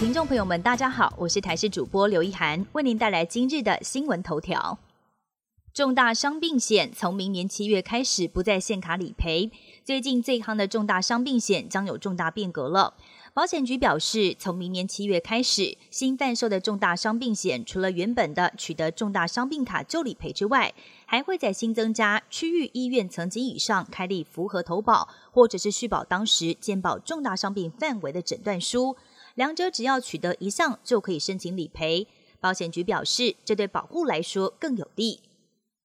听众朋友们，大家好，我是台视主播刘一涵，为您带来今日的新闻头条。重大伤病险从明年七月开始不再限卡理赔，最近这一行的重大伤病险将有重大变革了。保险局表示，从明年七月开始，新贩售的重大伤病险，除了原本的取得重大伤病卡就理赔之外，还会在新增加区域医院层级以上开立符合投保或者是续保当时健保重大伤病范围的诊断书。两者只要取得一项就可以申请理赔。保险局表示，这对保护来说更有利。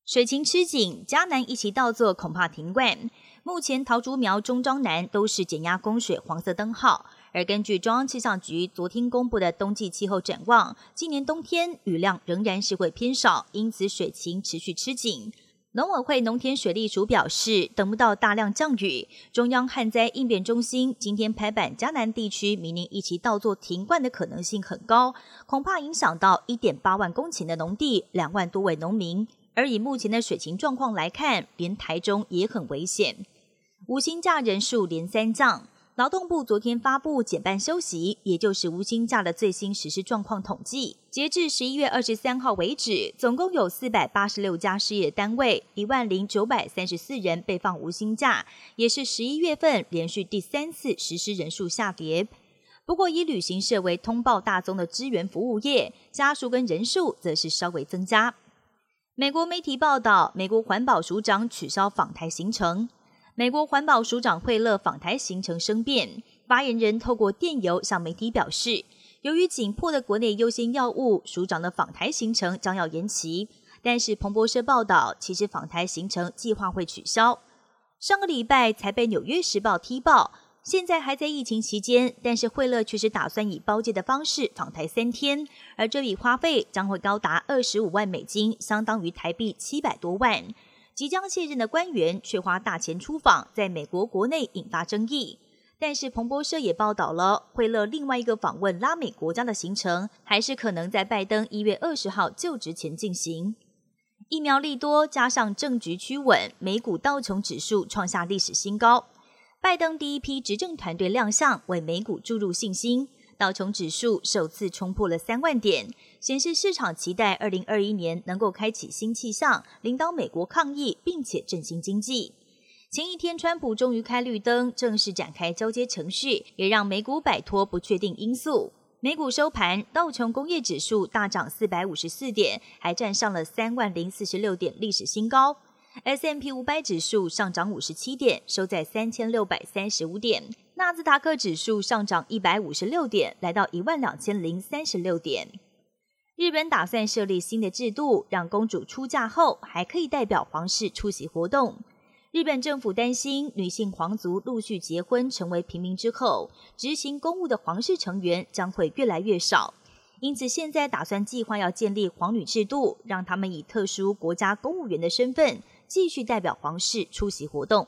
水情吃紧，嘉南一起倒作恐怕停灌。目前桃竹苗、中庄南都是减压供水黄色灯号。而根据中央气象局昨天公布的冬季气候展望，今年冬天雨量仍然是会偏少，因此水情持续吃紧。农委会农田水利署表示，等不到大量降雨，中央旱灾应变中心今天拍板，嘉南地区明年一起倒作停灌的可能性很高，恐怕影响到一点八万公顷的农地，两万多位农民。而以目前的水情状况来看，连台中也很危险。无薪假人数连三降。劳动部昨天发布减半休息，也就是无薪假的最新实施状况统计。截至十一月二十三号为止，总共有四百八十六家事业单位，一万零九百三十四人被放无薪假，也是十一月份连续第三次实施人数下跌。不过，以旅行社为通报大宗的支援服务业，家数跟人数则是稍微增加。美国媒体报道，美国环保署长取消访台行程。美国环保署长惠勒访台行程生变，发言人透过电邮向媒体表示，由于紧迫的国内优先药物，署长的访台行程将要延期。但是彭博社报道，其实访台行程计划会取消。上个礼拜才被纽约时报踢爆，现在还在疫情期间，但是惠勒却是打算以包机的方式访台三天，而这笔花费将会高达二十五万美金，相当于台币七百多万。即将卸任的官员却花大钱出访，在美国国内引发争议。但是彭博社也报道了，惠勒另外一个访问拉美国家的行程，还是可能在拜登一月二十号就职前进行。疫苗利多加上政局趋稳，美股道琼指数创下历史新高。拜登第一批执政团队亮相，为美股注入信心。道琼指数首次冲破了三万点，显示市场期待二零二一年能够开启新气象，领导美国抗疫，并且振兴经济。前一天，川普终于开绿灯，正式展开交接程序，也让美股摆脱不确定因素。美股收盘，道琼工业指数大涨四百五十四点，还站上了三万零四十六点历史新高。S M P 五百指数上涨五十七点，收在三千六百三十五点。纳斯达克指数上涨一百五十六点，来到一万两千零三十六点。日本打算设立新的制度，让公主出嫁后还可以代表皇室出席活动。日本政府担心女性皇族陆续结婚成为平民之后，执行公务的皇室成员将会越来越少。因此，现在打算计划要建立皇女制度，让他们以特殊国家公务员的身份继续代表皇室出席活动。